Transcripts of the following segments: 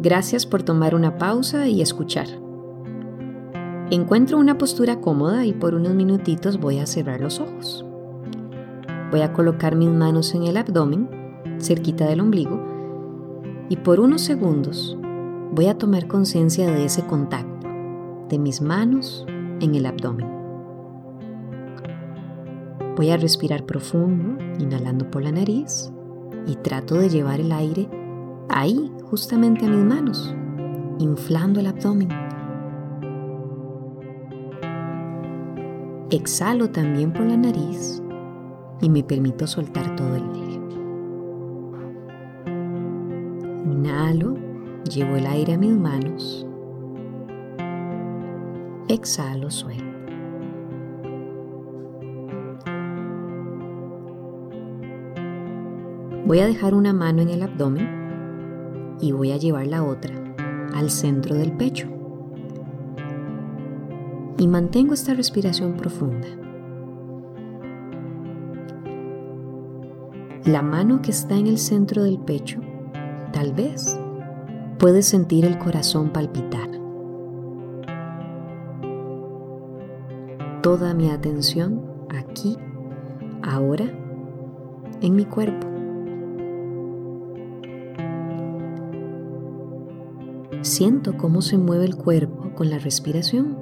Gracias por tomar una pausa y escuchar. Encuentro una postura cómoda y por unos minutitos voy a cerrar los ojos. Voy a colocar mis manos en el abdomen, cerquita del ombligo, y por unos segundos voy a tomar conciencia de ese contacto, de mis manos en el abdomen. Voy a respirar profundo, inhalando por la nariz, y trato de llevar el aire ahí, justamente a mis manos, inflando el abdomen. Exhalo también por la nariz y me permito soltar todo el aire. Inhalo, llevo el aire a mis manos. Exhalo, suelto. Voy a dejar una mano en el abdomen y voy a llevar la otra al centro del pecho. Y mantengo esta respiración profunda. La mano que está en el centro del pecho, tal vez puedes sentir el corazón palpitar. Toda mi atención aquí, ahora, en mi cuerpo. Siento cómo se mueve el cuerpo con la respiración.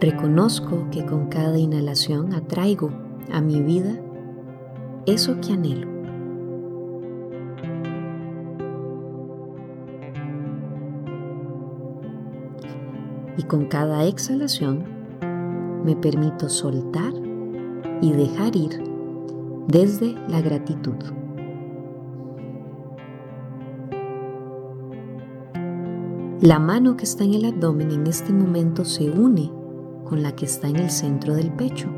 Reconozco que con cada inhalación atraigo a mi vida eso que anhelo. Y con cada exhalación me permito soltar y dejar ir desde la gratitud. La mano que está en el abdomen en este momento se une con la que está en el centro del pecho.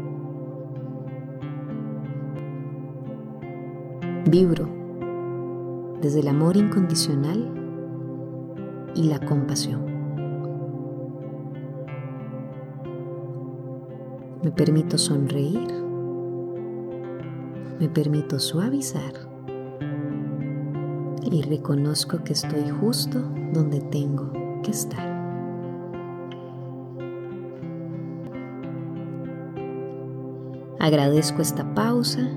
Vibro desde el amor incondicional y la compasión. Me permito sonreír me permito suavizar y reconozco que estoy justo donde tengo que estar. Agradezco esta pausa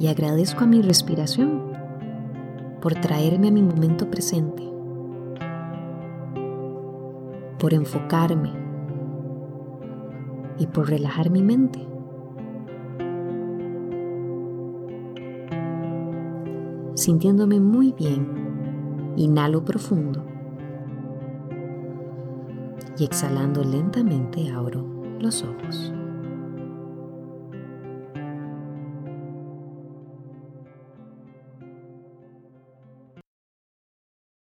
y agradezco a mi respiración por traerme a mi momento presente, por enfocarme y por relajar mi mente. Sintiéndome muy bien, inhalo profundo y exhalando lentamente abro los ojos.